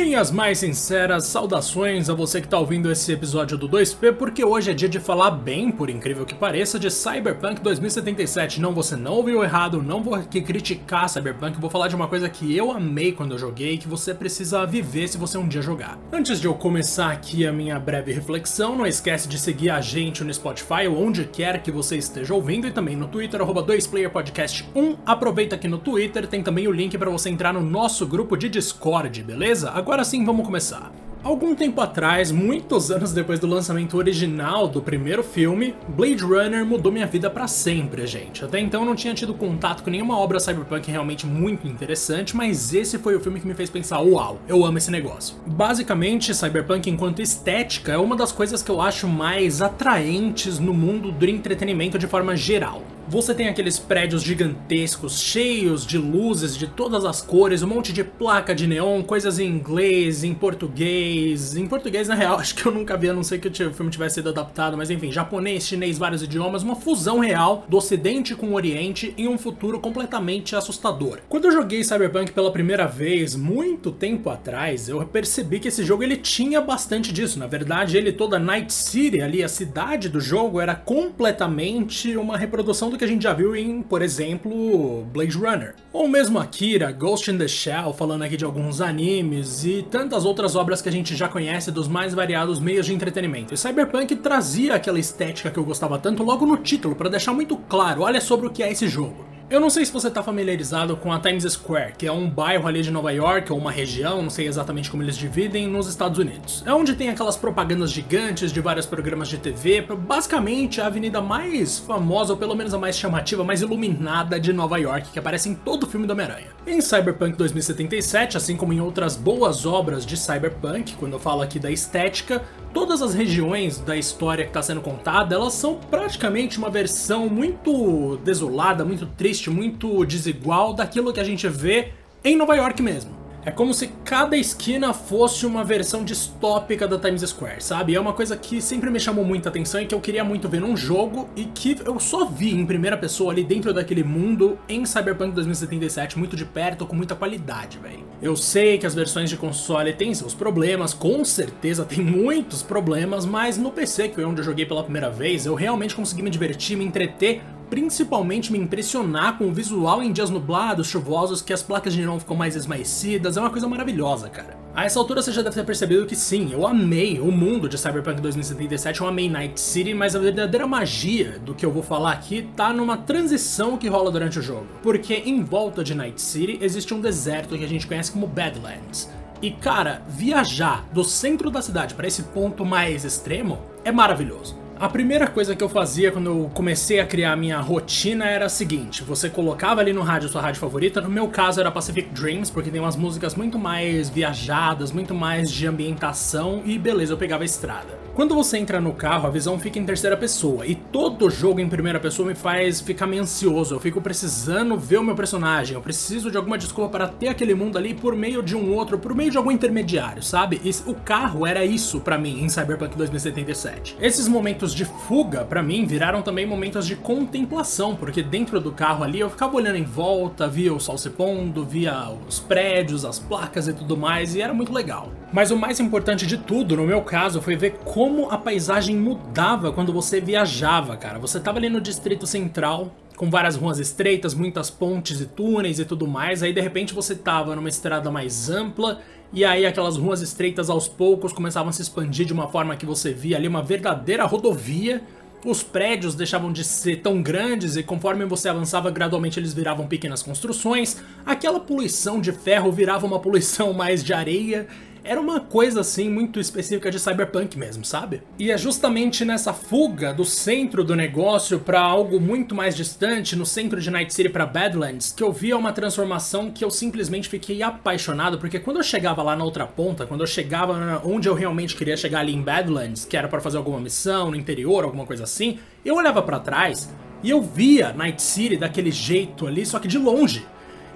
Minhas mais sinceras saudações a você que está ouvindo esse episódio do 2P, porque hoje é dia de falar bem, por incrível que pareça, de Cyberpunk 2077. Não, você não ouviu errado, não vou aqui criticar Cyberpunk, vou falar de uma coisa que eu amei quando eu joguei, que você precisa viver se você um dia jogar. Antes de eu começar aqui a minha breve reflexão, não esquece de seguir a gente no Spotify ou onde quer que você esteja ouvindo e também no Twitter, 2playerpodcast1. Aproveita aqui no Twitter, tem também o link para você entrar no nosso grupo de Discord, beleza? Agora sim, vamos começar. Algum tempo atrás, muitos anos depois do lançamento original do primeiro filme, Blade Runner mudou minha vida para sempre, gente. Até então eu não tinha tido contato com nenhuma obra cyberpunk realmente muito interessante, mas esse foi o filme que me fez pensar: uau, eu amo esse negócio. Basicamente, cyberpunk enquanto estética é uma das coisas que eu acho mais atraentes no mundo do entretenimento de forma geral. Você tem aqueles prédios gigantescos, cheios de luzes de todas as cores, um monte de placa de neon, coisas em inglês, em português. Em português, na real, acho que eu nunca vi, a não ser que o filme tivesse sido adaptado, mas enfim, japonês, chinês, vários idiomas, uma fusão real do ocidente com o oriente em um futuro completamente assustador. Quando eu joguei Cyberpunk pela primeira vez, muito tempo atrás, eu percebi que esse jogo ele tinha bastante disso. Na verdade, ele toda Night City ali, a cidade do jogo, era completamente uma reprodução do que a gente já viu em, por exemplo, Blade Runner. Ou mesmo Akira, Ghost in the Shell, falando aqui de alguns animes e tantas outras obras que a gente já conhece dos mais variados meios de entretenimento. E Cyberpunk trazia aquela estética que eu gostava tanto logo no título, para deixar muito claro, olha sobre o que é esse jogo. Eu não sei se você está familiarizado com a Times Square, que é um bairro ali de Nova York, ou uma região, não sei exatamente como eles dividem, nos Estados Unidos. É onde tem aquelas propagandas gigantes de vários programas de TV, basicamente a avenida mais famosa, ou pelo menos a mais chamativa, mais iluminada de Nova York, que aparece em todo o filme do Homem-Aranha. Em Cyberpunk 2077, assim como em outras boas obras de Cyberpunk, quando eu falo aqui da estética, todas as regiões da história que está sendo contada, elas são praticamente uma versão muito desolada, muito triste, muito desigual daquilo que a gente vê em Nova York mesmo. É como se cada esquina fosse uma versão distópica da Times Square, sabe? É uma coisa que sempre me chamou muita atenção e que eu queria muito ver num jogo e que eu só vi em primeira pessoa ali dentro daquele mundo em Cyberpunk 2077 muito de perto, com muita qualidade, velho. Eu sei que as versões de console têm seus problemas, com certeza tem muitos problemas, mas no PC, que foi onde eu joguei pela primeira vez, eu realmente consegui me divertir, me entreter principalmente me impressionar com o visual em dias nublados, chuvosos, que as placas de neon ficam mais esmaecidas, é uma coisa maravilhosa, cara. A essa altura você já deve ter percebido que sim, eu amei o mundo de Cyberpunk 2077, eu amei Night City, mas a verdadeira magia do que eu vou falar aqui tá numa transição que rola durante o jogo. Porque em volta de Night City existe um deserto que a gente conhece como Badlands. E cara, viajar do centro da cidade para esse ponto mais extremo é maravilhoso. A primeira coisa que eu fazia quando eu comecei a criar minha rotina era a seguinte: você colocava ali no rádio sua rádio favorita, no meu caso era Pacific Dreams, porque tem umas músicas muito mais viajadas, muito mais de ambientação, e beleza, eu pegava a estrada. Quando você entra no carro, a visão fica em terceira pessoa, e todo jogo em primeira pessoa me faz ficar meio ansioso. Eu fico precisando ver o meu personagem, eu preciso de alguma desculpa para ter aquele mundo ali por meio de um outro, por meio de algum intermediário, sabe? E o carro era isso para mim em Cyberpunk 2077. Esses momentos de fuga, para mim, viraram também momentos de contemplação, porque dentro do carro ali eu ficava olhando em volta, via o sol se pondo, via os prédios, as placas e tudo mais, e era muito legal. Mas o mais importante de tudo, no meu caso, foi ver como a paisagem mudava quando você viajava, cara. Você tava ali no Distrito Central, com várias ruas estreitas, muitas pontes e túneis e tudo mais. Aí de repente você tava numa estrada mais ampla e aí aquelas ruas estreitas aos poucos começavam a se expandir de uma forma que você via ali uma verdadeira rodovia. Os prédios deixavam de ser tão grandes e conforme você avançava gradualmente eles viravam pequenas construções. Aquela poluição de ferro virava uma poluição mais de areia era uma coisa assim muito específica de cyberpunk mesmo, sabe? E é justamente nessa fuga do centro do negócio para algo muito mais distante, no centro de Night City para Badlands, que eu via uma transformação que eu simplesmente fiquei apaixonado, porque quando eu chegava lá na outra ponta, quando eu chegava onde eu realmente queria chegar ali em Badlands, que era para fazer alguma missão no interior, alguma coisa assim, eu olhava para trás e eu via Night City daquele jeito ali, só que de longe.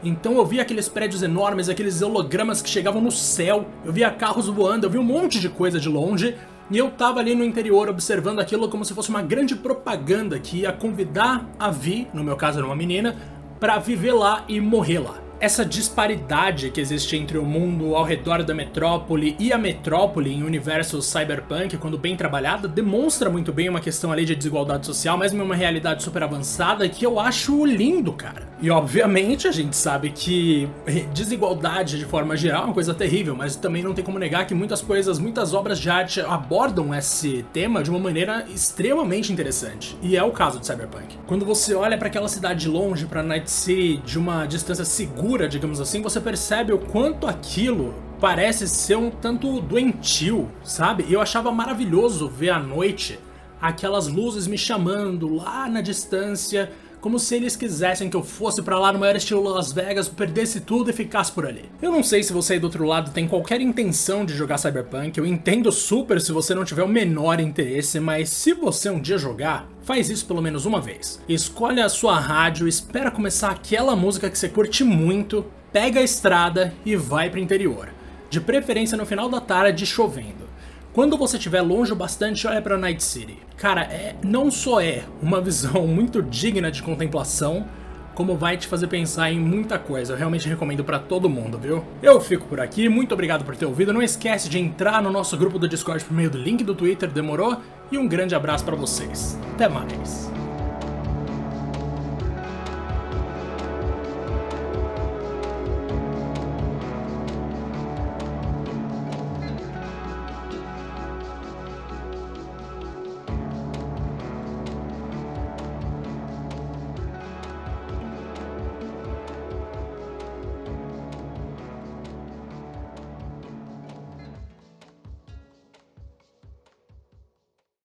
Então eu via aqueles prédios enormes, aqueles hologramas que chegavam no céu, eu via carros voando, eu vi um monte de coisa de longe. E eu tava ali no interior observando aquilo como se fosse uma grande propaganda que ia convidar a Vi, no meu caso era uma menina, para viver lá e morrer lá. Essa disparidade que existe entre o mundo ao redor da metrópole e a metrópole em universo cyberpunk, quando bem trabalhada, demonstra muito bem uma questão ali de desigualdade social, em uma realidade super avançada, que eu acho lindo, cara. E obviamente a gente sabe que desigualdade de forma geral é uma coisa terrível, mas também não tem como negar que muitas coisas, muitas obras de arte abordam esse tema de uma maneira extremamente interessante. E é o caso de Cyberpunk. Quando você olha para aquela cidade longe, para Night City, de uma distância segura, digamos assim, você percebe o quanto aquilo parece ser um tanto doentio, sabe? Eu achava maravilhoso ver à noite aquelas luzes me chamando lá na distância como se eles quisessem que eu fosse para lá no maior estilo Las Vegas, perdesse tudo e ficasse por ali. Eu não sei se você aí do outro lado tem qualquer intenção de jogar Cyberpunk, eu entendo super se você não tiver o menor interesse, mas se você um dia jogar, Faz isso pelo menos uma vez. Escolhe a sua rádio, espera começar aquela música que você curte muito, pega a estrada e vai para o interior. De preferência no final da tarde chovendo. Quando você estiver longe o bastante, olha para Night City. Cara, é, não só é uma visão muito digna de contemplação, como vai te fazer pensar em muita coisa. Eu realmente recomendo para todo mundo, viu? Eu fico por aqui, muito obrigado por ter ouvido. Não esquece de entrar no nosso grupo do Discord por meio do link do Twitter, demorou? E um grande abraço para vocês. Até mais.